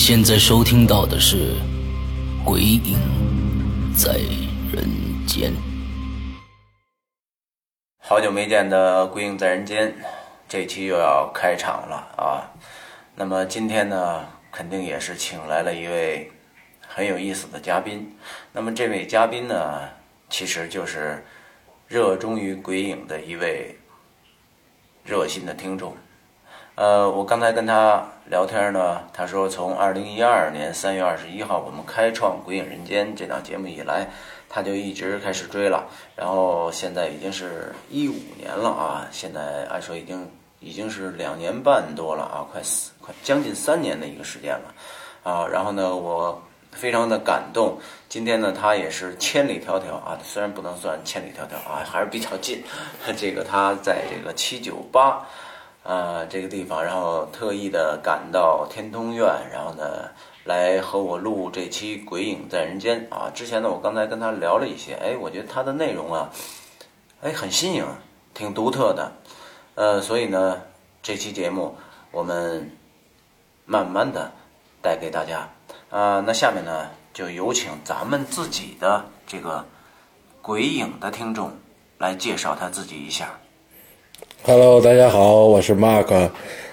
现在收听到的是《鬼影在人间》。好久没见的《鬼影在人间》，这期又要开场了啊！那么今天呢，肯定也是请来了一位很有意思的嘉宾。那么这位嘉宾呢，其实就是热衷于鬼影的一位热心的听众。呃，我刚才跟他聊天呢，他说从二零一二年三月二十一号我们开创《鬼影人间》这档节目以来，他就一直开始追了，然后现在已经是一五年了啊，现在按说已经已经是两年半多了啊，快四快将近三年的一个时间了啊，然后呢，我非常的感动，今天呢，他也是千里迢迢啊，虽然不能算千里迢迢啊，还是比较近，这个他在这个七九八。呃，这个地方，然后特意的赶到天通苑，然后呢，来和我录这期《鬼影在人间》啊。之前呢，我刚才跟他聊了一些，哎，我觉得他的内容啊，哎，很新颖，挺独特的，呃，所以呢，这期节目我们慢慢的带给大家啊。那下面呢，就有请咱们自己的这个鬼影的听众来介绍他自己一下。Hello，大家好，我是 Mark，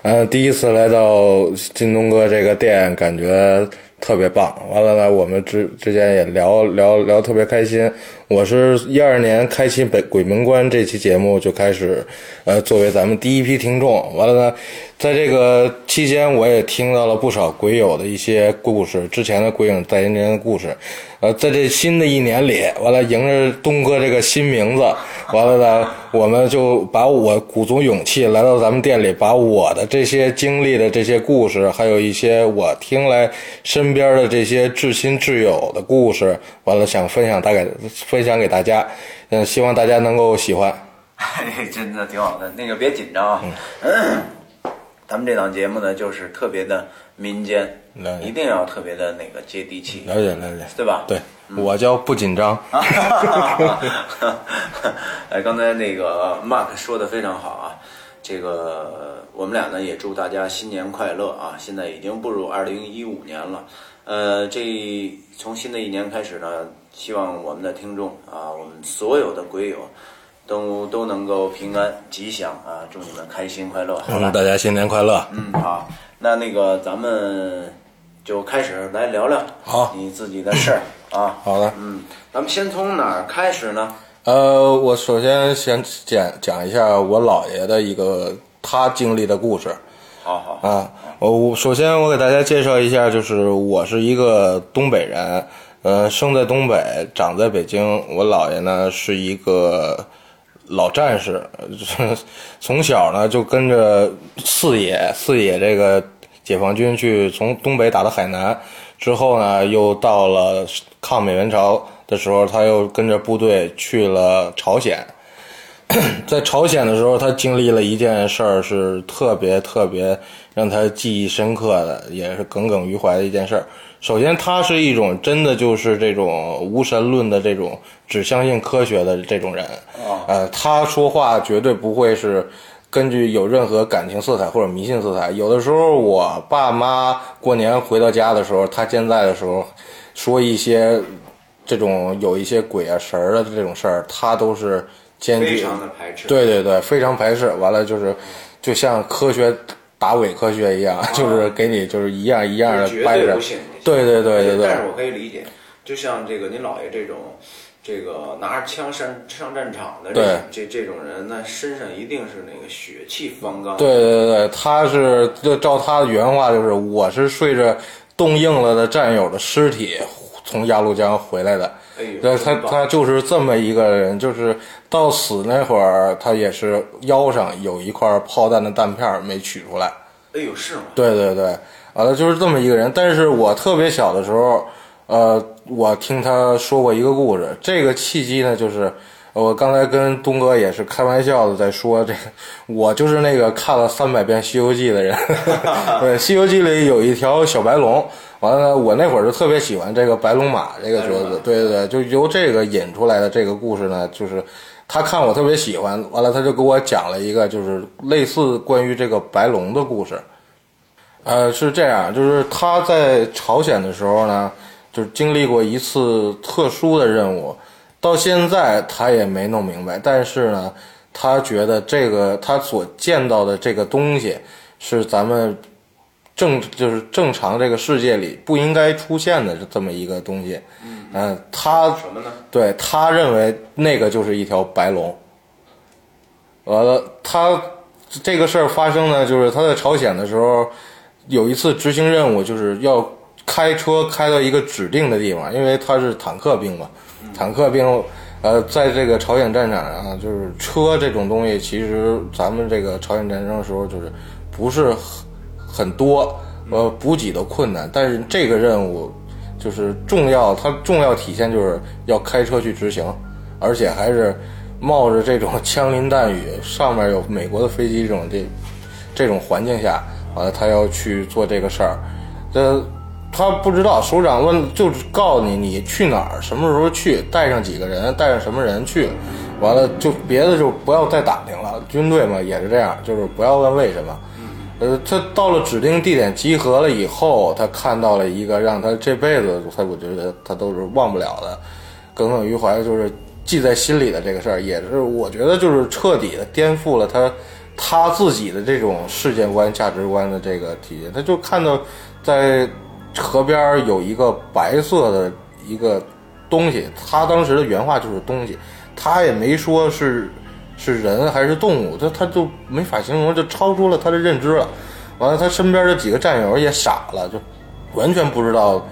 嗯，第一次来到京东哥这个店，感觉特别棒。完了呢，我们之之间也聊聊聊特别开心。我是一二年开启北鬼门关这期节目就开始，呃，作为咱们第一批听众。完了呢，在这个期间，我也听到了不少鬼友的一些故事，之前的鬼影在人间的故事。呃，在这新的一年里，完了迎着东哥这个新名字，完了呢，我们就把我鼓足勇气来到咱们店里，把我的这些经历的这些故事，还有一些我听来身边的这些至亲至友的故事，完了想分享大概分享给大家，嗯，希望大家能够喜欢。真的挺好的。那个别紧张啊，嗯、咱们这档节目呢，就是特别的民间一定要特别的那个接地气，了解了解，对吧？对我叫不紧张。哎，刚才那个 Mark 说的非常好啊，这个我们俩呢也祝大家新年快乐啊！现在已经步入二零一五年了，呃，这从新的一年开始呢，希望我们的听众啊，我们所有的鬼友都都能够平安吉祥啊！祝你们开心快乐，好吧嗯，？大家新年快乐。嗯，好，那那个咱们就开始来聊聊好你自己的事儿 啊。好的。嗯，咱们先从哪儿开始呢？呃，我首先先讲讲一下我姥爷的一个他经历的故事好好，啊。我我首先我给大家介绍一下，就是我是一个东北人，呃，生在东北，长在北京。我姥爷呢是一个老战士，从小呢就跟着四野四野这个解放军去从东北打到海南，之后呢又到了抗美援朝的时候，他又跟着部队去了朝鲜。在朝鲜的时候，他经历了一件事儿，是特别特别让他记忆深刻的，也是耿耿于怀的一件事儿。首先，他是一种真的就是这种无神论的这种只相信科学的这种人。呃，他说话绝对不会是根据有任何感情色彩或者迷信色彩。有的时候，我爸妈过年回到家的时候，他健在的时候，说一些这种有一些鬼啊神儿的这种事儿，他都是坚决非常的排斥。对对对，非常排斥。完了就是，就像科学打伪科学一样，就是给你就是一样一样的掰着对。对对对对对但是我可以理解，就像这个您姥爷这种，这个拿着枪上上战场的对这这这种人，那身上一定是那个血气方刚。对对对，他是就照他的原话就是，我是睡着冻硬了的战友的尸体从鸭绿江回来的。哎，对他他就是这么一个人，就是到死那会儿，他也是腰上有一块炮弹的弹片没取出来。哎呦是吗？对对对，完了就是这么一个人。但是我特别小的时候，呃，我听他说过一个故事。这个契机呢，就是我刚才跟东哥也是开玩笑的在说这个，我就是那个看了三百遍《西游记》的人。对，《西游记》里有一条小白龙，完了，我那会儿就特别喜欢这个白龙马这个角色。对对对，就由这个引出来的这个故事呢，就是。他看我特别喜欢，完了他就给我讲了一个就是类似关于这个白龙的故事。呃，是这样，就是他在朝鲜的时候呢，就是经历过一次特殊的任务，到现在他也没弄明白。但是呢，他觉得这个他所见到的这个东西是咱们正就是正常这个世界里不应该出现的这么一个东西。嗯、他什么呢？对他认为那个就是一条白龙。完了，他这个事儿发生呢，就是他在朝鲜的时候，有一次执行任务，就是要开车开到一个指定的地方，因为他是坦克兵嘛，坦克兵。呃，在这个朝鲜战场上，就是车这种东西，其实咱们这个朝鲜战争的时候，就是不是很多，呃，补给的困难。但是这个任务就是重要，它重要体现就是要开车去执行，而且还是冒着这种枪林弹雨，上面有美国的飞机这种这这种环境下，完了他要去做这个事儿，这他不知道，首长问就是告诉你你去哪儿，什么时候去，带上几个人，带上什么人去，完了就别的就不要再打听了。军队嘛也是这样，就是不要问为什么。呃，他到了指定地点集合了以后，他看到了一个让他这辈子他我觉得他都是忘不了的，耿耿于怀，就是记在心里的这个事儿，也是我觉得就是彻底的颠覆了他他自己的这种世界观、价值观的这个体现。他就看到在河边有一个白色的一个东西，他当时的原话就是东西，他也没说是是人还是动物，他他就没法形容，就超出了他的认知了。完了，他身边的几个战友也傻了，就完全不知道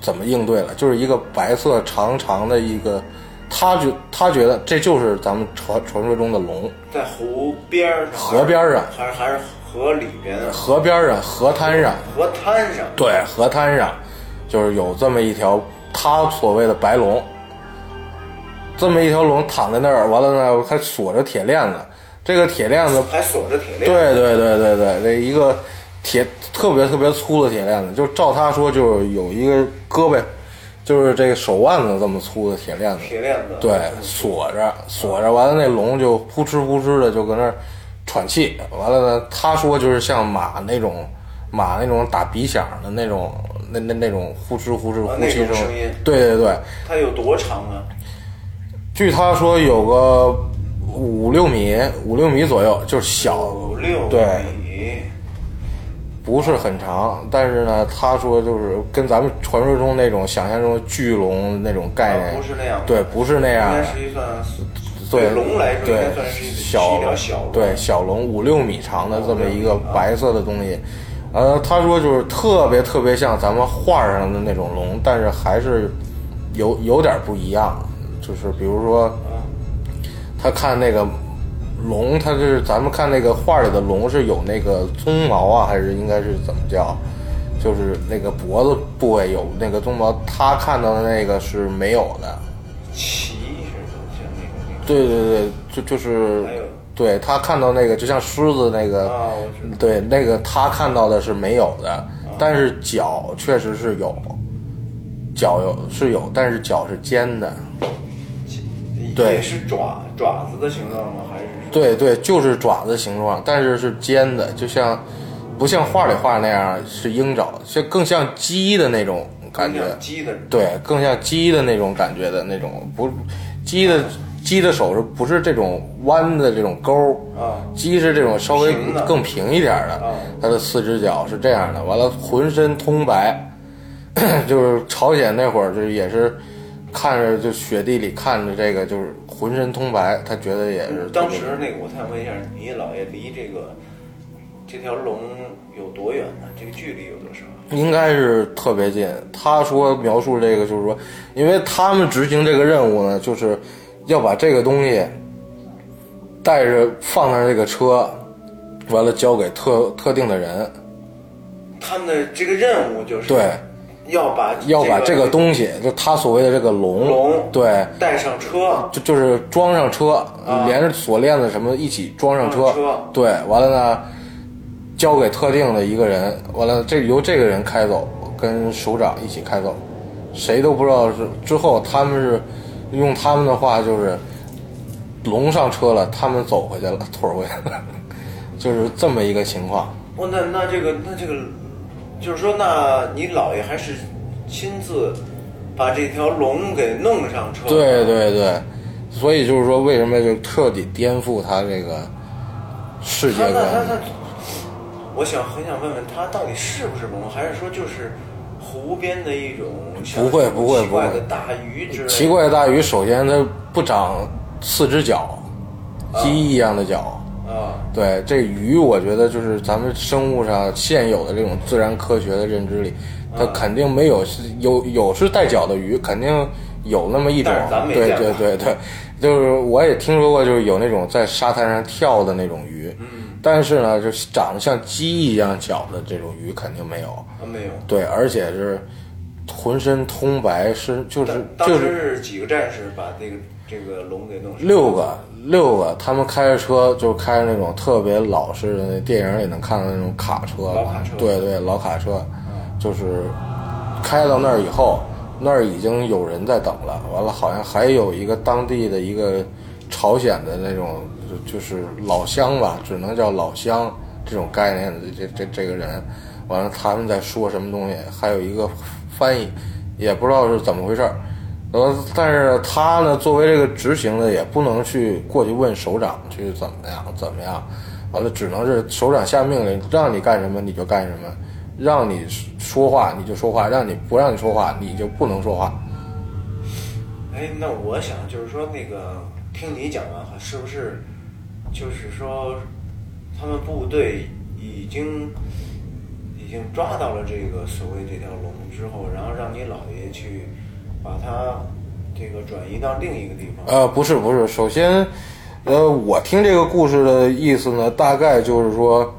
怎么应对了，就是一个白色长长的一个，他觉他觉得这就是咱们传传说中的龙，在湖边儿上，河边儿上。还是还是河里边，河边上河滩上，河滩上。对，河滩上。就是有这么一条他所谓的白龙，这么一条龙躺在那儿，完了呢还锁着铁链子，这个铁链子还锁着铁链，对对对对对，这一个铁特别特别粗的铁链子，就照他说，就是有一个胳膊，就是这个手腕子这么粗的铁链子，铁链子，对，锁着锁着，完了那龙就扑哧扑哧的就搁那儿喘气，完了呢，他说就是像马那种马那种打鼻响的那种那那那种呼哧呼哧啊呼气声那种声音，对对对，它有多长啊？据他说有个五六米五六米左右，就是小五六对，不是很长，但是呢，他说就是跟咱们传说中那种想象中的巨龙那种概念，啊不是那样对，不是那样的应该，是一算对龙来说，应对该算是一小小龙，对小龙五六米长的这么一个白色的东西，呃，他说就是特别特别像咱们画上的那种龙，但是还是有有点不一样，就是比如说，他看那个龙，他就是咱们看那个画里的龙是有那个鬃毛啊，还是应该是怎么叫？就是那个脖子部位有那个鬃毛，他看到的那个是没有的。鳍是像那个那个对对对，就就是对他看到那个就像狮子那个，对那个他看到的是没有的，但是脚确实是有，脚有是有，但是脚是尖的。对也是爪爪子的形状吗？还是对对，就是爪子形状，但是是尖的，就像不像画里画那样是鹰爪，像更像鸡的那种感觉。鸡的？对，更像鸡的那种感觉的那种，不，鸡的鸡的手是不是这种弯的这种钩儿啊？鸡是这种稍微更平一点儿的啊，它的四只脚是这样的，完了浑身通白，就是朝鲜那会儿就是也是，看着就雪地里看着这个就是浑身通白，他觉得也是。当时那个，我想问一下，你姥爷离这个这条龙有多远呢？这个距离有多少？应该是特别近。他说描述这个就是说，因为他们执行这个任务呢，就是要把这个东西带着放上这个车，完了交给特特定的人。他们的这个任务就是对，要把要把这个个东西，就他所谓的这个龙，龙对，带上车，就就是装上车，啊连着锁链子什么一起装上车，对，完了呢，交给特定的一个人，完了这由这个人开走，跟首长一起开走，谁都不知道是之后他们是用他们的话就是龙上车了，他们走回去了，腿儿回来了，就是这么一个情况。哦，那那这个那这个，就是说，那你姥爷还是亲自把这条龙给弄上车，对对对，所以就是说，为什么就彻底颠覆他这个世界观？他，我想很想问问他到底是不是龙，还是说就是湖边的一种不会不会奇怪不会的大鱼之类的？奇怪的大鱼，首先它不长四只脚，鸡一样的脚。啊，对，这鱼我觉得就是咱们生物上现有的这种自然科学的认知里，它肯定没有有有是带脚的鱼，肯定有那么一种对对对对，就是我也听说过，就是有那种在沙滩上跳的那种鱼。嗯。但是呢，就是长得像鸡一样脚的这种鱼肯定没有。啊没有。对，而且是浑身通白，是就是就是几个战士把这个这个龙给弄死？六个，六个，他们开着车，就开着那种特别老式的那电影里能看到那种卡车，老卡车对对，老卡车，就是开到那儿以后，那儿已经有人在等了，完了好像还有一个当地的一个朝鲜的那种，就就是老乡吧，只能叫老乡这种概念的这这这个人，完了他们在说什么东西，还有一个翻译，也不知道是怎么回事儿。呃，但是他呢，作为这个执行的，也不能去过去问首长去怎么样怎么样，完了只能是首长下命令，让你干什么你就干什么，让你说话你就说话，让你不让你说话你就不能说话。哎，那我想就是说，那个听你讲完哈，是不是就是说，他们部队已经已经抓到了这个所谓这条龙之后，然后让你姥爷去把它这个转移到另一个地方？呃，不是不是，首先，呃，我听这个故事的意思呢，大概就是说，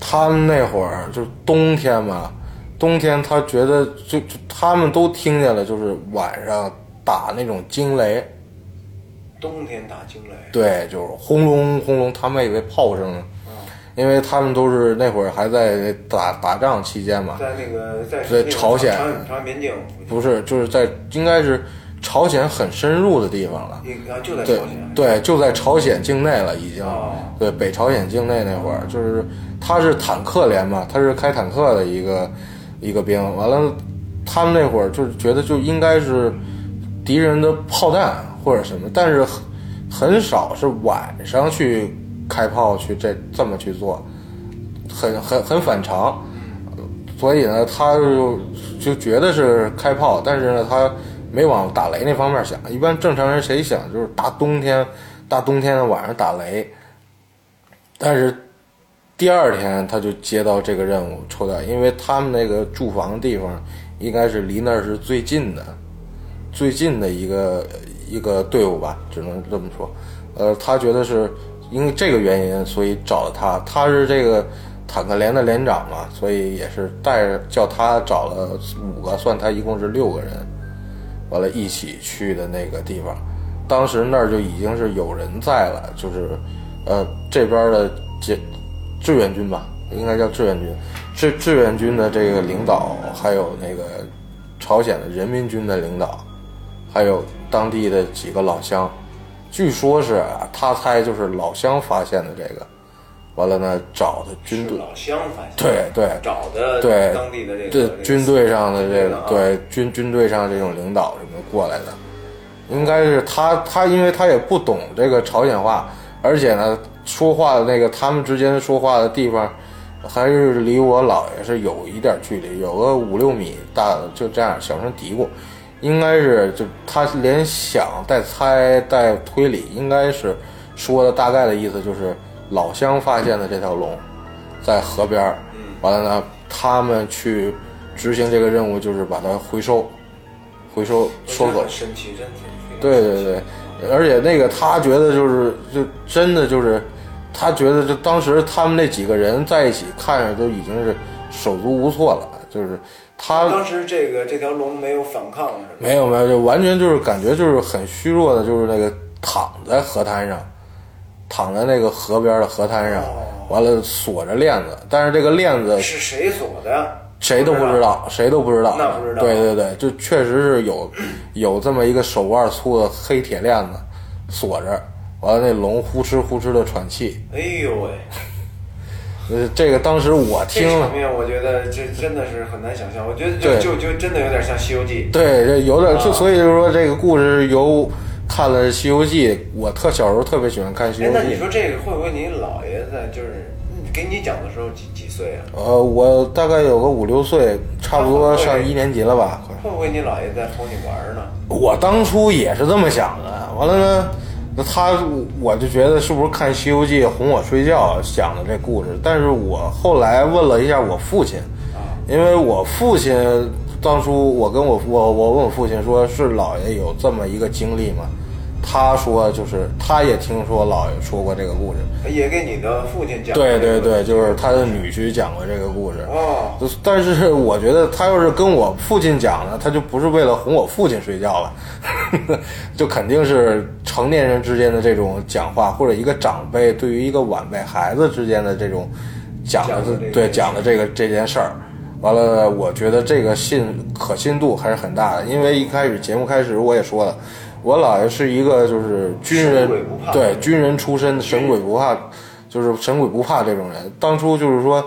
他们那会儿就是冬天嘛，冬天他觉得就就他们都听见了，就是晚上打那种惊雷，冬天打惊雷，对，就是轰隆轰隆，他们以为炮声呢，因为他们都是那会儿还在打打仗期间嘛，在那个在在朝鲜朝朝鲜边境，不是，就是在应该是朝鲜很深入的地方了。啊就在朝对鲜，对，就在朝鲜境内了，已经。哦对，北朝鲜境内那会儿，就是他是坦克连嘛，他是开坦克的一个一个兵。完了，他们那会儿就是觉得就应该是敌人的炮弹或者什么，但是很很少是晚上去开炮去这这么去做，很很很反常。所以呢，他就就觉得是开炮，但是呢，他没往打雷那方面想。一般正常人谁想就是大冬天，大冬天的晚上打雷。但是第二天他就接到这个任务抽调，因为他们那个驻防地方应该是离那是最近的，最近的一个一个队伍吧，只能这么说。呃，他觉得是因为这个原因，所以找了他。他是这个坦克连的连长嘛，所以也是带着叫他找了五个，算他一共是六个人，完了一起去的那个地方。当时那儿就已经是有人在了，就是呃这边的志志愿军吧，应该叫志愿军，志志愿军的这个领导，还有那个朝鲜的人民军的领导，还有当地的几个老乡。据说是啊他猜就是老乡发现的这个，完了呢找的军队，老乡发现，对对。找的对。当地的这个对这个军队上的这个啊。对军军队上这种领导什么过来的，应该是他他因为他也不懂这个朝鲜话，而且呢说话的那个他们之间说话的地方，还是离我姥爷是有一点距离，有个五六米大，就这样小声嘀咕。应该是就他连想带猜带推理，应该是说的大概的意思就是老乡发现的这条龙在河边儿，完了呢，他们去执行这个任务，就是把它回收，回收收走。神奇，真挺对对对，而且那个他觉得就是就真的就是，他觉得就当时他们那几个人在一起看着都已经是手足无措了，就是他当时这个这条龙没有反抗是吧？没有没有，就完全就是感觉就是很虚弱的，就是那个躺在河滩上，躺在那个河边的河滩上，完了锁着链子，但是这个链子是谁锁的呀？谁都不知道，谁都不知道。那不知道对对对，就确实是有 有这么一个手腕粗的黑铁链子锁着，完了那龙呼哧呼哧的喘气。哎呦喂！呃，这个当时我听了场，面我觉得这真的是很难想象，我觉得就就就真的有点像《西游记对，这有点，就啊所以就是说这个故事由看了《西游记》，我特小时候特别喜欢看《西哎游，记那你》。说这个会不会你姥爷在就是嗯给你讲的时候几几岁啊？呃，我大概有个五六岁，差不多上一年级了吧。会不会你姥爷在哄你玩呢？我当初也是这么想的，完了呢，那他我就觉得是不是看《西游记》哄我睡觉讲的这故事？但是我后来问了一下我父亲，因为我父亲当初我跟我我我问我父亲说是姥爷有这么一个经历吗？他说就是他也听说姥爷说过这个故事，也给你的父亲讲。对对对，就是他的女婿讲过这个故事。哦，但是我觉得他要是跟我父亲讲呢，他就不是为了哄我父亲睡觉了，就肯定是成年人之间的这种讲话，或者一个长辈对于一个晚辈孩子之间的这种讲的对讲的这个这件事儿。完了，我觉得这个信可信度还是很大的，因为一开始节目开始我也说了，我姥爷是一个就是军人对军人出身，神鬼不怕，就是神鬼不怕这种人。当初就是说，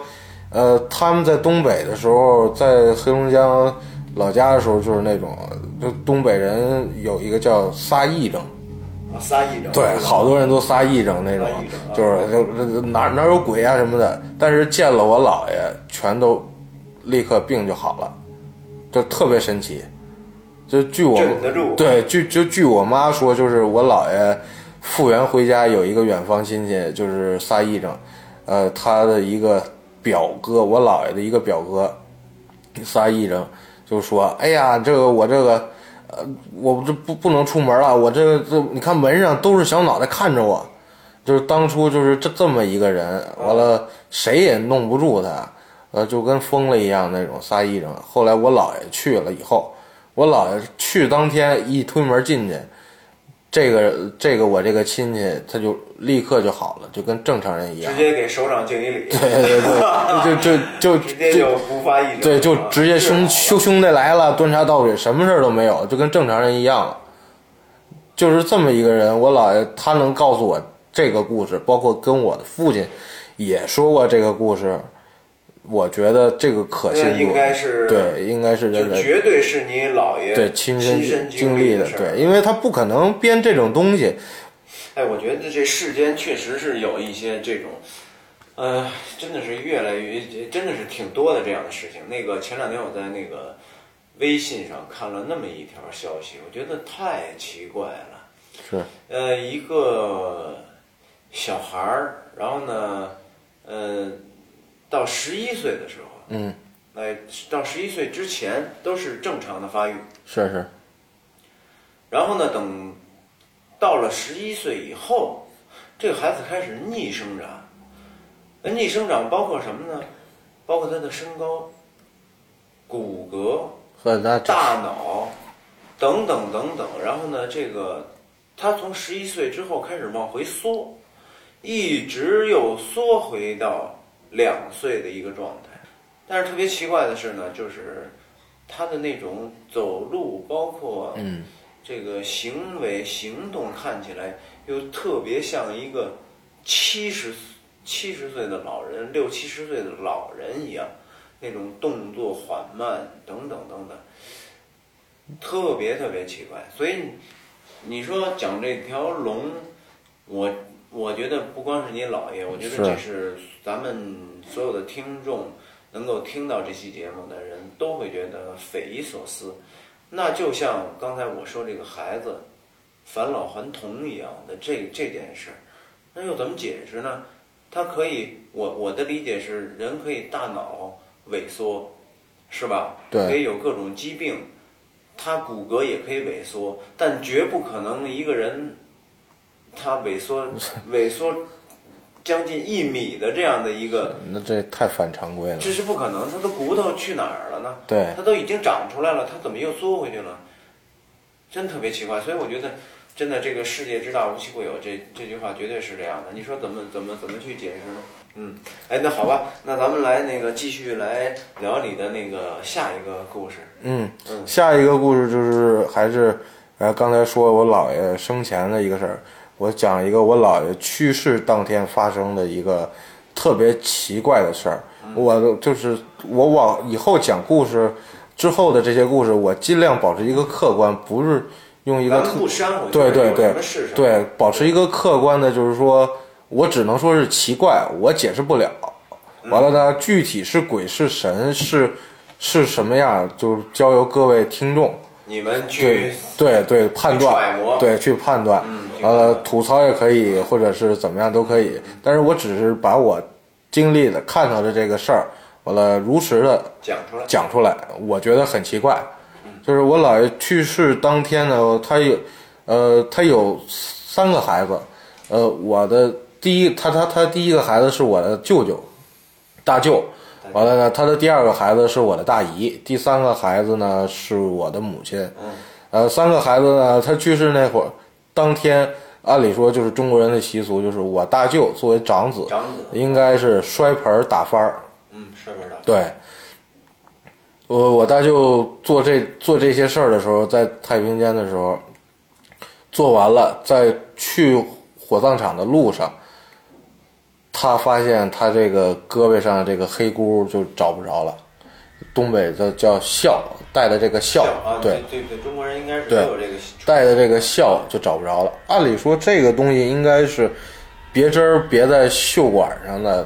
呃，他们在东北的时候，在黑龙江老家的时候，就是那种，就东北人有一个叫撒癔症，撒癔症。对，好多人都撒癔症那种就是哪哪有鬼啊什么的。但是见了我姥爷，全都立刻病就好了，就特别神奇。就据我对，据就据我妈说，就是我姥爷复原回家有一个远方亲戚，就是撒癔症，呃，他的一个表哥，我姥爷的一个表哥撒癔症，就说：“哎呀，这个我这个，呃，我这不不能出门了，我这个这你看门上都是小脑袋看着我，就是当初就是这这么一个人，完了谁也弄不住他，呃，就跟疯了一样那种撒癔症。后来我姥爷去了以后，我姥爷去当天一推门进去，这个这个我这个亲戚他就立刻就好了，就跟正常人一样直。接给首长敬一礼。对对对，就就就直接就不发一。对，就 直接兄是兄兄弟来了，端茶倒水，什么事儿都没有，就跟正常人一样了。就是这么一个人，我姥爷他能告诉我这个故事，包括跟我的父亲也说过这个故事，我觉得这个可信度那应该是对，应该是真的，绝对是你姥爷对亲身身经历的事儿对，因为他不可能编这种东西，哎，我觉得这世间确实是有一些这种，呃，真的是越来越，真的是挺多的这样的事情。那个前两天我在那个微信上看了那么一条消息，我觉得太奇怪了。是呃，一个小孩儿，然后呢，呃，到十一岁的时候，嗯，来，到十一岁之前都是正常的发育，是是，然后呢，等到了十一岁以后，这个孩子开始逆生长。那逆生长包括什么呢？包括他的身高、骨骼、和那大脑等等等等。然后呢，这个他从十一岁之后开始往回缩，一直又缩回到两岁的一个状态。但是特别奇怪的是呢，就是他的那种走路，包括这个行为行动看起来又特别像一个七十七十岁的老人、六七十岁的老人一样，那种动作缓慢等等等等，特别特别奇怪。所以你说讲这条龙，我我觉得不光是你姥爷，我觉得这是咱们所有的听众能够听到这期节目的人都会觉得匪夷所思。那就像刚才我说这个孩子返老还童一样的这这件事儿，那又怎么解释呢？他可以，我我的理解是，人可以大脑萎缩，是吧？对可以有各种疾病，他骨骼也可以萎缩，但绝不可能一个人他萎缩萎缩将近一米的这样的一个，那这太反常规了。这是不可能。他的骨头去哪儿了呢？对它都已经长出来了，它怎么又缩回去了？真特别奇怪，所以我觉得，真的这个世界之大无奇不有，这这句话绝对是这样的。你说怎么怎么怎么去解释呢？嗯，哎，那好吧，那咱们来那个继续来聊你的那个下一个故事。嗯嗯，下一个故事就是还是呃刚才说我姥爷生前的一个事儿，我讲一个我姥爷去世当天发生的一个特别奇怪的事儿。我就是我往以后讲故事之后的这些故事，我尽量保持一个客观，不是用一个对对对。对，保持一个客观的，就是说我只能说是奇怪，我解释不了。完了呢，具体是鬼是神是是什么样，就交由各位听众你们对去对对判揣断摩，对去判断。嗯去完了判断吐槽也可以，或者是怎么样都可以，但是我只是把我经历的看到的这个事儿，完了如实的讲出来。讲出来，我觉得很奇怪。就是我姥爷去世当天呢，他有，呃，他有三个孩子，呃，我的第一，他他他第一个孩子是我的舅舅，大舅，完了呢，他的第二个孩子是我的大姨，第三个孩子呢是我的母亲，呃，三个孩子呢，他去世那会儿，当天按理说就是中国人的习俗，就是我大舅作为长子，长子。应该是摔盆儿打翻儿，嗯，是不是的？对，我我大舅做这做这些事儿的时候，在太平间的时候，做完了，在去火葬场的路上，他发现他这个胳膊上这个黑箍就找不着了，东北的叫孝，带的这个孝，啊，对对对，中国人应该是都对有这个带的这个孝就找不着了。按理说这个东西应该是别针儿别在袖管上的，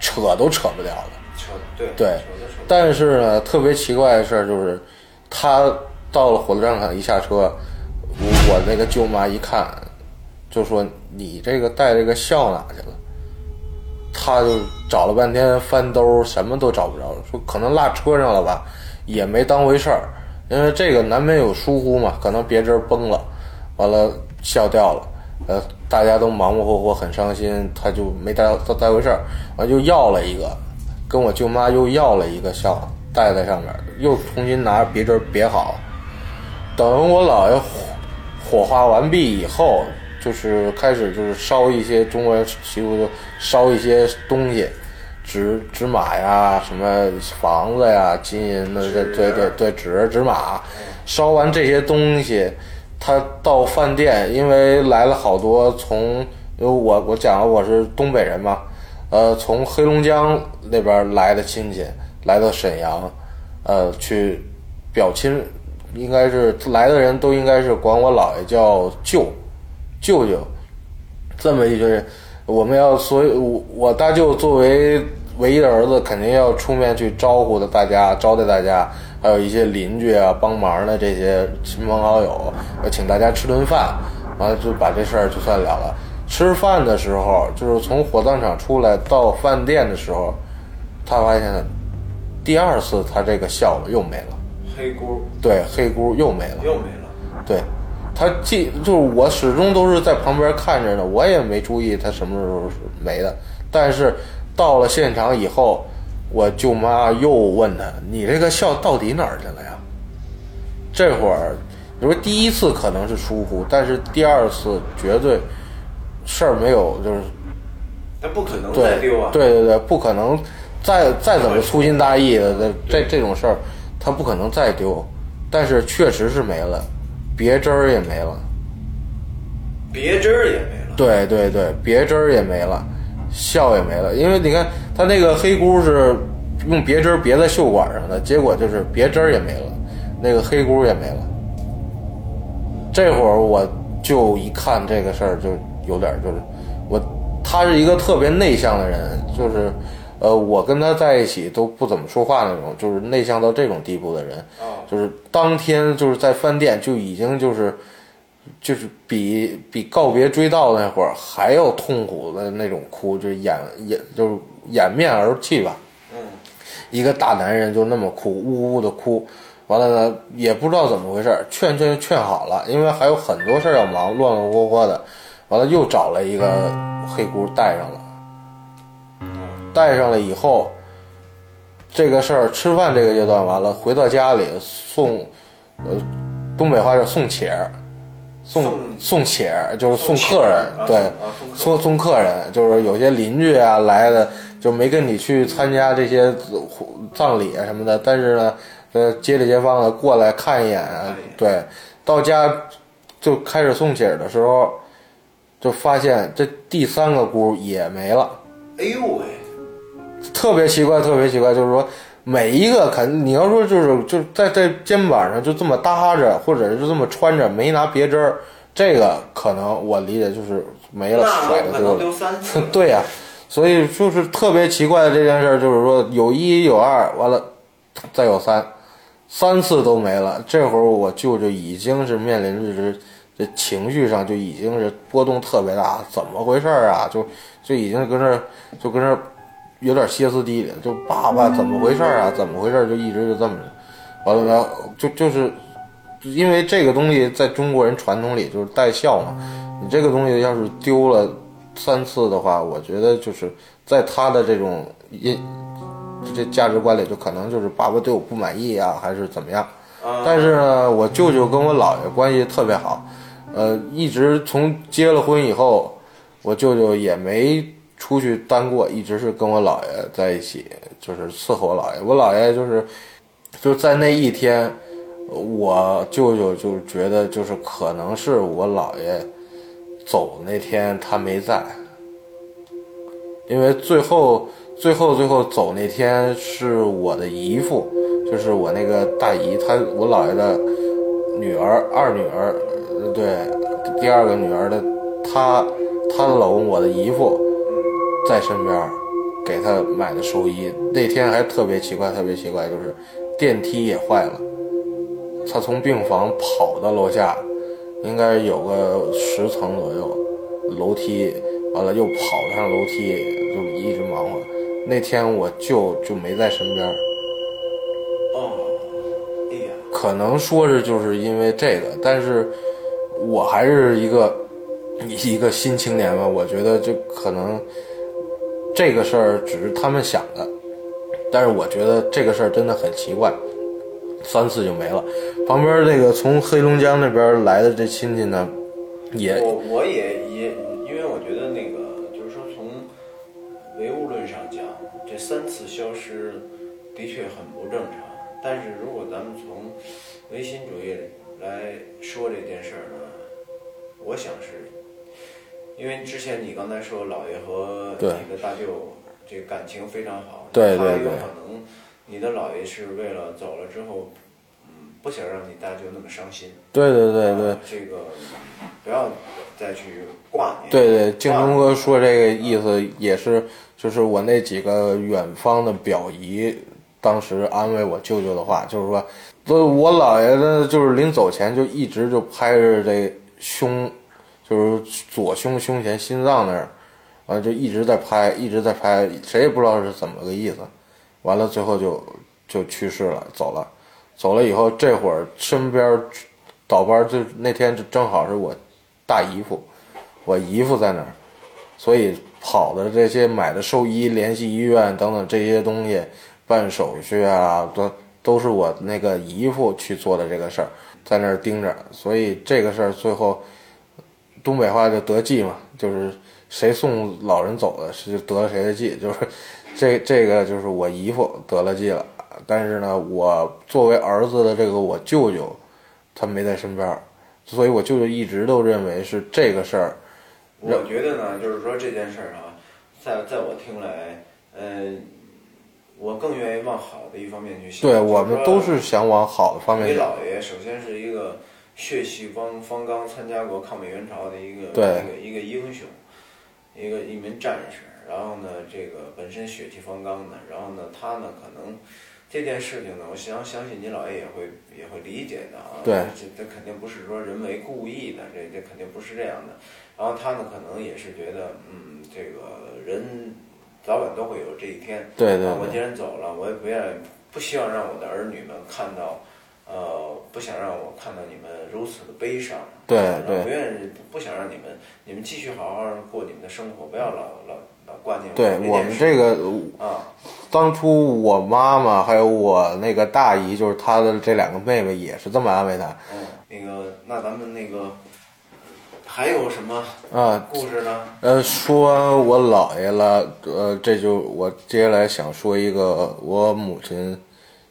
扯都扯不掉的。扯，对对扯扯但是呢，特别奇怪的事儿就是，他到了火葬场一下车，我我那个舅妈一看，就说：“你这个带这个孝哪去了？”他就找了半天翻兜，什么都找不着，说可能落车上了吧，也没当回事儿，因为这个难免有疏忽嘛，可能别针崩了，完了笑掉了，呃，大家都忙忙活活，很伤心，他就没带当带回事儿，完就要了一个，跟我舅妈又要了一个笑戴在上面，又重新拿别针别好，等我姥爷火化完毕以后，就是开始就是烧一些中国人习俗，就烧一些东西，纸纸马呀，什么房子呀，金银的，对对对对，纸纸马，烧完这些东西，他到饭店，因为来了好多从，因为我我讲了我是东北人嘛，呃，从黑龙江那边来的亲戚来到沈阳，呃，去表亲，应该是来的人都应该是管我姥爷叫舅，舅舅，这么一群人，我们要所以，我我大舅作为唯一的儿子，肯定要出面去招呼的大家，招待大家，还有一些邻居啊帮忙的这些亲朋好友，要请大家吃顿饭，完了就把这事儿就算了了。吃饭的时候，就是从火葬场出来到饭店的时候，他发现第二次他这个笑了又没了，黑姑对，黑姑又没了。又没了，对，他记就是我始终都是在旁边看着呢，我也没注意他什么时候是没的。但是到了现场以后，我舅妈又问他：“你这个笑到底哪儿去了呀？”这会儿，你说第一次可能是疏忽，但是第二次绝对事儿没有，就是那不可能再对丢啊！对对对，不可能再再怎么粗心大意的这这这种事儿，他不可能再丢。但是确实是没了，别针儿也没了。别针儿也没了，对对对，别针儿也没了，笑也没了，因为你看他那个黑箍是用别针儿别在袖管上的，结果就是别针儿也没了，那个黑箍也没了。这会儿我就一看这个事儿，就有点儿就是我，他是一个特别内向的人，就是呃，我跟他在一起都不怎么说话那种，就是内向到这种地步的人，哦，就是当天就是在饭店就已经就是就是比比告别追悼那会儿还要痛苦的那种哭，就是掩掩就是掩面而泣吧。嗯，一个大男人就那么哭，呜呜的哭，完了呢也不知道怎么回事，劝劝劝好了，因为还有很多事儿要忙，乱乱活活的，完了又找了一个黑姑带上了，带上了以后，这个事儿吃饭这个阶段完了，回到家里送，呃，东北话叫送且儿，送送送且儿就是送送客人，啊对送啊送客，人，就是有些邻居啊来的就没跟你去参加这些葬礼啊什么的，但是呢，呃，街里街坊的过来看一眼对，到家就开始送且儿的时候，就发现这第三个姑也没了。哎呦喂，特别奇怪，特别奇怪，就是说每一个肯，你要说就是就在在肩膀上就这么搭着，或者是就这么穿着，没拿别针儿，这个可能我理解就是没了，甩的丢三次，对呀、所以就是特别奇怪的这件事儿，就是说有一有二，完了再有三，三次都没了。这会儿我舅舅已经是面临着是这情绪上就已经是波动特别大，怎么回事儿啊？就就已经跟这儿就跟这儿有点歇斯底里，就爸爸怎么回事啊？怎么回事？就一直就这么着，完了呢，就就是因为这个东西在中国人传统里就是带孝嘛，你这个东西要是丢了三次的话，我觉得就是在他的这种印这价值观里，就可能就是爸爸对我不满意啊，还是怎么样。啊，但是呢，我舅舅跟我姥爷关系特别好，呃，一直从结了婚以后，我舅舅也没出去单过，一直是跟我姥爷在一起，就是伺候我姥爷。我姥爷就是就在那一天，我舅舅就觉得就是可能是我姥爷走那天他没在，因为最后最后最后走那天是我的姨父，就是我那个大姨，她我姥爷的女儿二女儿，对，第二个女儿的她她的老公我的姨父在身边儿给他买的寿衣，那天还特别奇怪，特别奇怪，就是电梯也坏了，他从病房跑到楼下，应该有个十层左右，楼梯完了又跑上楼梯，就一直忙活。那天我舅就没在身边儿，哦，哎呀，可能说是就是因为这个，但是我还是一个一个新青年吧，我觉得就可能这个事儿只是他们想的，但是我觉得这个事儿真的很奇怪，三次就没了。旁边那个从黑龙江那边来的这亲戚呢，也我我也也，因为我觉得那个就是说从唯物论上讲，这三次消失的确很不正常。但是如果咱们从唯心主义来说这件事儿呢，我想是，因为之前你刚才说姥爷和你的大舅这个感情非常好，对对对他有可能你的姥爷是为了走了之后，嗯，不想让你大舅那么伤心。对对对对啊，这个不要再去挂念。对对，京东哥说这个意思也是，就是我那几个远方的表姨，当时安慰我舅舅的话，就是说，不，我姥爷呢，就是临走前就一直就拍着这胸，就是左胸胸前心脏那儿，完了就一直在拍，一直在拍，谁也不知道是怎么个意思，完了最后就就去世了，走了，走了以后，这会儿身边倒班就那天就正好是我大姨夫。我姨夫在那儿，所以跑的这些买的寿衣、联系医院等等这些东西，办手续啊，都都是我那个姨夫去做的这个事儿，在那儿盯着，所以这个事儿最后东北话就得计嘛，就是谁送老人走的，是得了谁的计，就是这这个就是我姨父得了计了，但是呢，我作为儿子的这个我舅舅，他没在身边儿，所以我舅舅一直都认为是这个事儿。我觉得呢，就是说这件事儿啊，在在我听来，嗯、我更愿意往好的一方面去想。对我们都是想往好的方面你想。姥爷首先是一个血气方方刚，参加过抗美援朝的一个一个一个英雄，一个一名战士。然后呢，这个本身血气方刚的，然后呢，他呢可能这件事情呢，我相相信您姥爷也会也会理解的啊。对这这肯定不是说人为故意的，这这肯定不是这样的。然后他呢，可能也是觉得，嗯，这个人早晚都会有这一天。对对啊我既然走了，我也不愿不希望让我的儿女们看到，呃，不想让我看到你们如此的悲伤。对啊对不愿意不不想让你们你们继续好好过你们的生活，不要老老老挂念对，我们这个个啊，当初我妈妈还有我那个大姨，就是她的这两个妹妹，也是这么安慰她嗯，那个那咱们那个还有什么啊。故事呢？呃，说我姥爷了，呃，这就我接下来想说一个我母亲。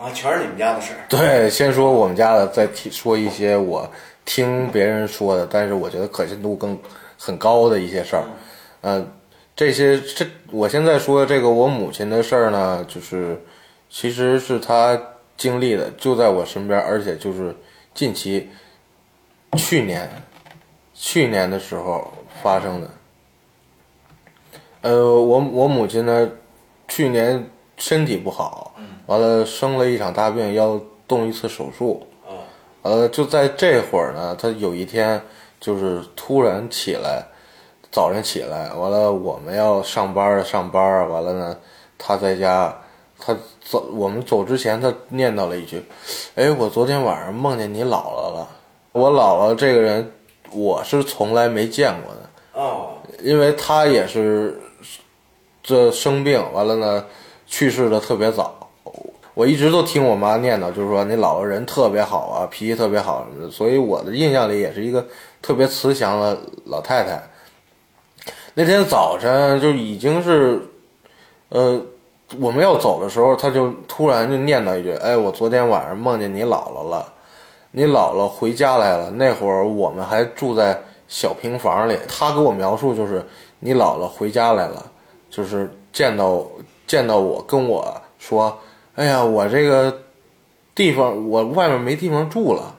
啊，全是你们家的事儿。对，先说我们家的，再提说一些我听别人说的，但是我觉得可信度更很高的一些事儿。嗯、这些这我现在说的这个我母亲的事儿呢，就是其实是她经历的，就在我身边，而且就是近期去年去年的时候发生的。呃，我我母亲呢，去年身体不好，完了生了一场大病，要动一次手术。啊，呃，就在这会儿呢，他有一天就是突然起来，早上起来，完了我们要上班儿上班儿，完了呢，他在家，他走我们走之前，他念叨了一句：“哎，我昨天晚上梦见你姥姥了。”我姥姥这个人，我是从来没见过的。哦，因为他也是这生病完了呢，去世的特别早。我一直都听我妈念叨，就是说你姥姥人特别好啊，脾气特别好，所以我的印象里也是一个特别慈祥的老太太。那天早晨就已经是，呃，我们要走的时候，她就突然就念叨一句：“哎，我昨天晚上梦见你姥姥了，你姥姥回家来了。那会儿我们还住在小平房里，她给我描述就是你姥姥回家来了，就是见到见到我跟我说，哎呀，我这个地方我外面没地方住了，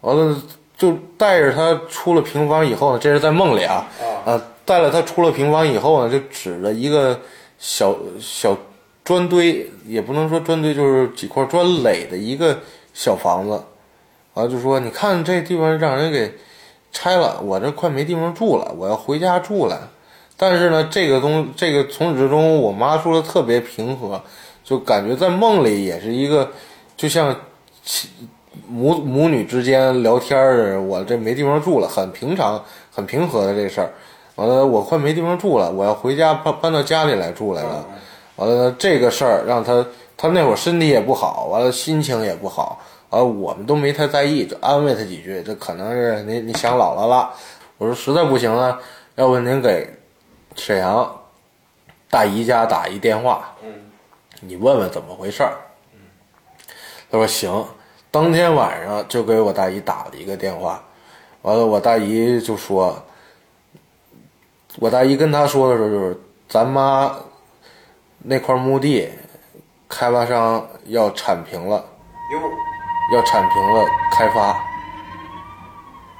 完了就带着他出了平房以后呢，这是在梦里啊，啊，啊，带了他出了平房以后呢，就指着一个小小砖堆，也不能说砖堆，就是几块砖垒的一个小房子，啊，就说你看这地方让人给拆了，我这快没地方住了，我要回家住了。但是呢，这个东这个从始至终，我妈说的特别平和，就感觉在梦里也是一个，就像母母女之间聊天儿，我这没地方住了，很平常、很平和的这事儿。完了，我快没地方住了，我要回家搬搬到家里来住来了。完了，这个事儿让他他那会儿身体也不好，完了心情也不好，完了我们都没太在意，就安慰他几句。这可能是你你想姥姥了。我说实在不行呢，要不您给沈阳大姨家打一电话，嗯，你问问怎么回事儿。他说行，当天晚上就给我大姨打了一个电话，完了我大姨就说，我大姨跟他说的时候就是咱妈那块墓地开发商要铲平了，要铲平了开发。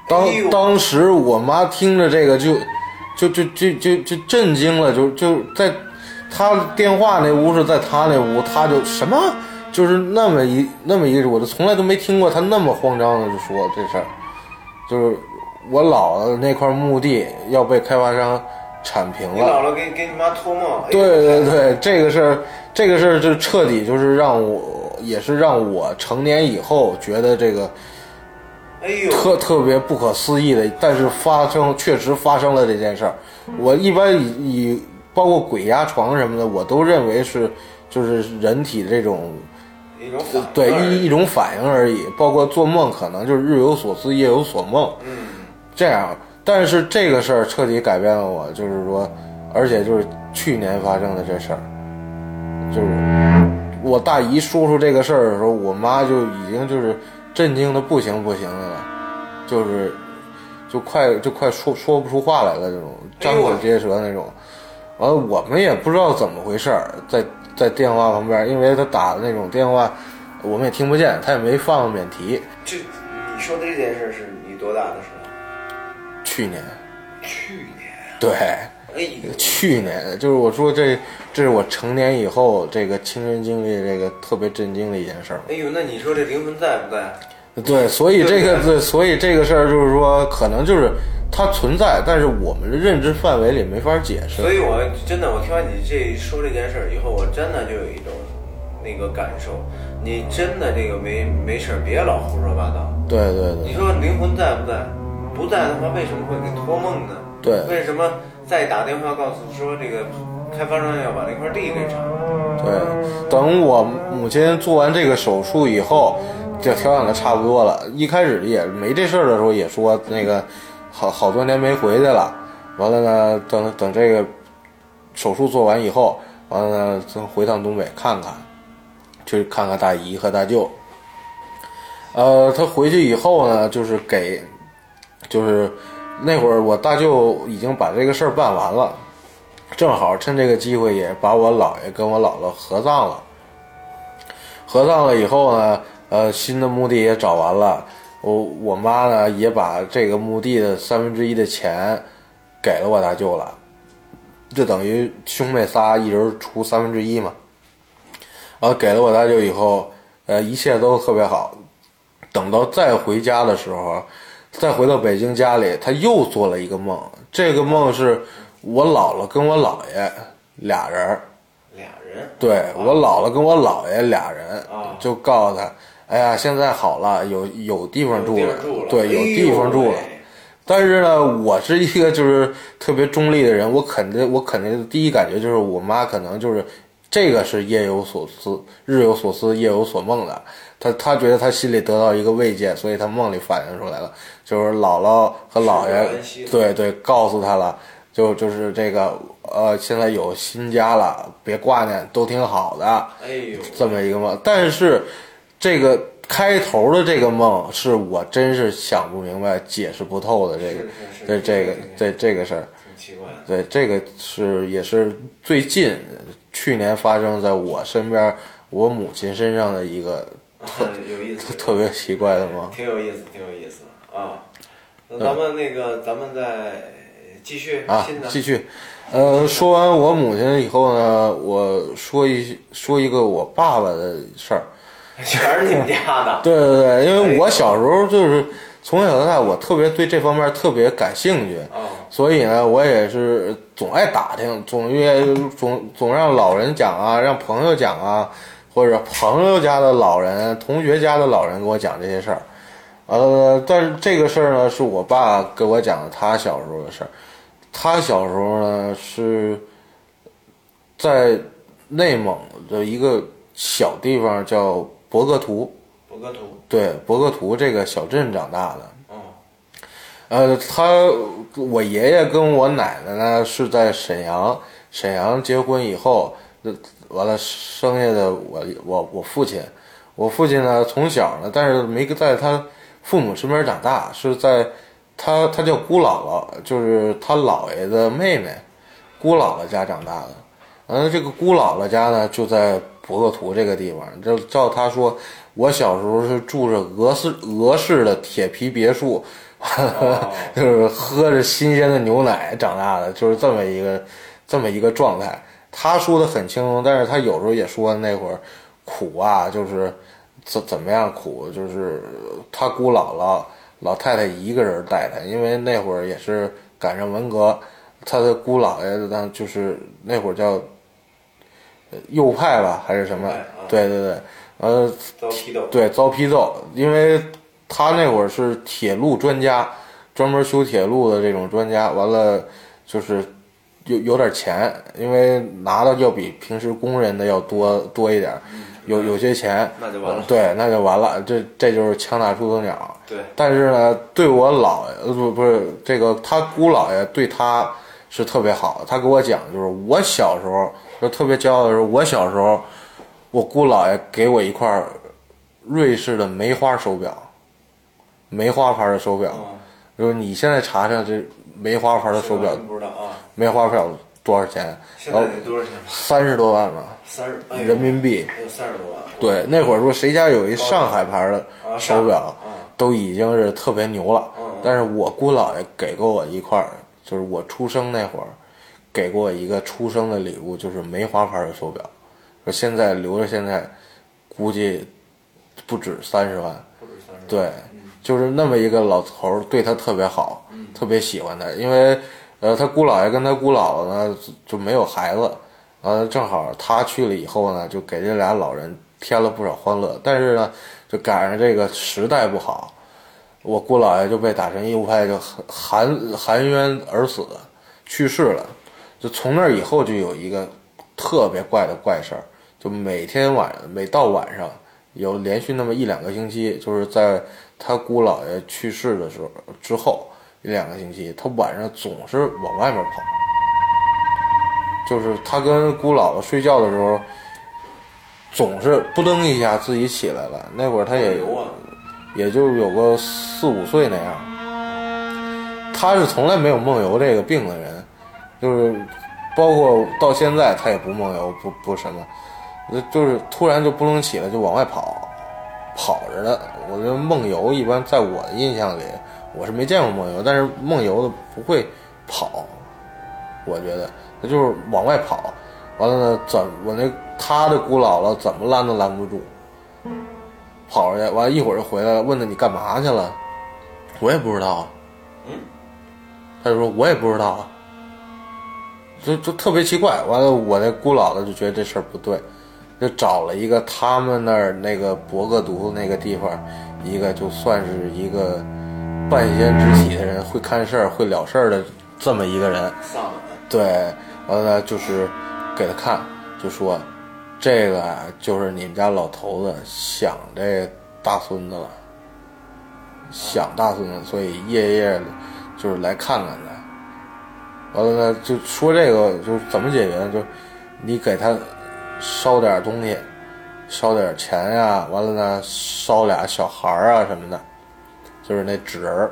当当时我妈听着这个就就就就就就震惊了，就就在他电话那屋是在他那屋，他就什么就是那么一那么一个，我就从来都没听过他那么慌张的就说这事儿，就是我姥姥那块墓地要被开发商铲平你了。姥姥给给你妈托梦，对对对，这个事儿，这个事儿就彻底就是让我，也是让我成年以后觉得这个哎呦，特特别不可思议的，但是发生确实发生了这件事儿。我一般以以包括鬼压床什么的，我都认为是就是人体这种一种反对一一种反应而已。包括做梦可能就是日有所思夜有所梦，嗯，这样。但是这个事儿彻底改变了我，就是说，而且就是去年发生的这事儿，就是我大姨说出这个事儿的时候，我妈就已经就是震惊的不行不行的了，就是就快就快说说不出话来了，这种张口结舌那种。完了，我们也不知道怎么回事儿，在在电话旁边，因为他打的那种电话，我们也听不见，他也没放免提。这你说的这件事是你多大的时候？去年，去年。对，哎，去年就是我说这这是我成年以后这个亲身经历这个特别震惊的一件事儿。哎呦，那你说这灵魂在不在？对，所以这个对对，所以这个事儿就是说，可能就是它存在，但是我们的认知范围里没法解释。所以我真的，我听完你这说这件事儿以后，我真的就有一种那个感受，你真的这个没没事儿，别老胡说八道。对对对你说灵魂在不在？不在的话，为什么会给托梦呢？对为什么再打电话告诉说这个开发商要把那块地给铲了？对，等我母亲做完这个手术以后，就调养的差不多了。一开始也没这事儿的时候，也说那个好好多年没回去了。完了呢，等等这个手术做完以后，完了呢，咱回趟东北看看，去看看大姨和大舅。呃，他回去以后呢，就是给，就是那会儿我大舅已经把这个事儿办完了，正好趁这个机会也把我姥爷跟我姥姥合葬了。合葬了以后呢，呃，新的墓地也找完了，我我妈呢也把这个墓地的三分之一的钱给了我大舅了，就等于兄妹仨一人出三分之一嘛。然后给了我大舅以后，呃，一切都特别好。等到再回家的时候，再回到北京家里，他又做了一个梦。这个梦是我姥姥跟我姥爷俩人，俩人，对我姥姥跟我姥爷俩人啊，就告诉他，哎呀，现在好了，有有地方住了对，有地方住了但是呢，我是一个就是特别中立的人，我肯定我肯定第一感觉就是我妈可能就是这个是夜有所思，日有所思，夜有所梦的。他他觉得他心里得到一个慰藉，所以他梦里反映出来了，就是姥姥和姥爷对对告诉他了，就就是这个呃现在有新家了，别挂念，都挺好的。哎呦，这么一个梦，但是这个开头的这个梦是我真是想不明白、解释不透的这个这这个是这这个事儿。挺奇怪。对，这个是也是最近去年发生在我身边我母亲身上的一个有意思，特别奇怪的吗。挺有意思，挺有意思啊。那咱们那个，咱们再继续啊，继续，呃，说完我母亲以后呢，我说一说一个我爸爸的事儿。全是你们家的。对对对，因为我小时候就是从小到大，我特别对这方面特别感兴趣，哦，所以呢，我也是总爱打听，总约总总让老人讲啊，让朋友讲啊，或者朋友家的老人、同学家的老人跟我讲这些事儿。呃，但是这个事儿呢，是我爸给我讲的他小时候的事儿。他小时候呢是在内蒙的一个小地方叫博格图，博格图。对博格图这个小镇长大的。哦，呃，他我爷爷跟我奶奶呢是在沈阳，沈阳结婚以后，呃完了生下的我我我父亲，我父亲呢从小呢，但是没在他父母身边长大，是在他他叫姑姥姥，就是他姥爷的妹妹，姑姥姥家长大的。嗯，这个姑姥姥家呢就在博格图这个地方。就照他说，我小时候是住着俄式俄式的铁皮别墅，就是喝着新鲜的牛奶长大的，就是这么一个这么一个状态。他说的很轻松，但是他有时候也说那会儿苦啊，就是怎怎么样苦，就是他姑姥姥老太太一个人带他，因为那会儿也是赶上文革，他的姑姥爷呢就是那会儿叫呃右派吧还是什么？对对对，呃，遭批斗。对，遭批斗，因为他那会儿是铁路专家，专门修铁路的这种专家。完了，就是有有点钱，因为拿的要比平时工人的要多多一点，有有些钱，那就完了对，那就完了，这这就是枪打出头鸟。对，但是呢，对我姥爷，呃不不是这个他姑姥爷对他是特别好的。他给我讲，就是我小时候就特别骄傲的时候，我小时候我姑姥爷给我一块瑞士的梅花手表，梅花牌的手表。哦就是你现在查查这梅花牌的手表，不知道啊。梅花表多少钱？现在得多少钱？三十多万吧，三十哎人民币。有三十多万。对，那会儿说谁家有一上海牌的啊手表啊，都已经是特别牛了嗯。但是我姑姥爷给过我一块，就是我出生那会儿，给过我一个出生的礼物，就是梅花牌的手表，说现在留着，现在估计不止三十万。对，就是那么一个老头儿，对他特别好，特别喜欢他，因为呃，他姑姥爷跟他姑姥姥呢就没有孩子，呃，正好他去了以后呢，就给这俩老人添了不少欢乐。但是呢，就赶上这个时代不好，我姑姥爷就被打成义务派，就含含冤而死，去世了。就从那以后就有一个特别怪的怪事儿，就每天晚每到晚上。有连续那么一两个星期，就是在他姑姥爷去世的时候之后一两个星期，他晚上总是往外面跑。就是他跟姑姥姥睡觉的时候，总是扑噔一下自己起来了。那会儿他也也就有个四五岁那样。他是从来没有梦游这个病的人，就是包括到现在他也不梦游，不不什么。就是突然就不能起来，就往外跑，跑着的。我觉得梦游一般，在我的印象里，我是没见过梦游，但是梦游的不会跑。我觉得他就是往外跑，完了呢，怎我那他的姑姥姥怎么拦都拦不住，跑出去，完了一会儿就回来了，问他你干嘛去了？我也不知道。嗯，他就说我也不知道，就就特别奇怪。完了，我那姑姥姥就觉得这事儿不对。就找了一个他们那儿那个博格毒那个地方，一个就算是一个半仙之体的人，会看事儿、会了事儿的这么一个人。对，完了就是给他看，就说这个就是你们家老头子想这大孙子了，想大孙子，所以夜夜就是来看看他。完了呢，就说这个就怎么解决呢？就你给他。烧点东西，烧点钱呀，完了呢，烧俩小孩啊什么的，就是那纸人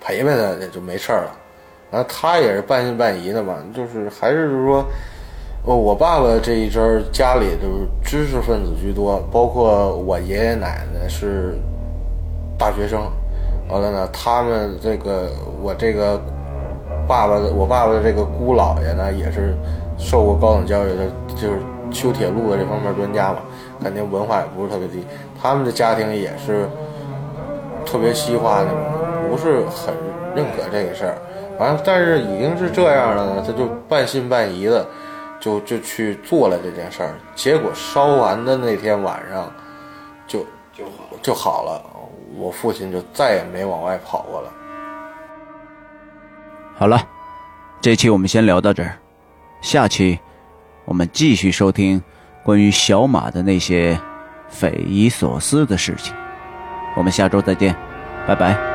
陪陪他也就没事了。然后他也是半信半疑的嘛，就是还是说，哦，我爸爸这一阵儿家里就是知识分子居多，包括我爷爷奶奶是大学生，完了呢，他们这个我这个爸爸我爸爸的这个姑姥爷呢，也是受过高等教育的，就是。修铁路的这方面专家嘛，肯定文化也不是特别低。他们的家庭也是特别西化那种，不是很认可这个事儿。完了，但是已经是这样了，他就半信半疑的，就就去做了这件事儿。结果烧完的那天晚上，就就就好了。我父亲就再也没往外跑过了。好了，这期我们先聊到这儿，下期。我们继续收听关于小马的那些匪夷所思的事情。我们下周再见，拜拜。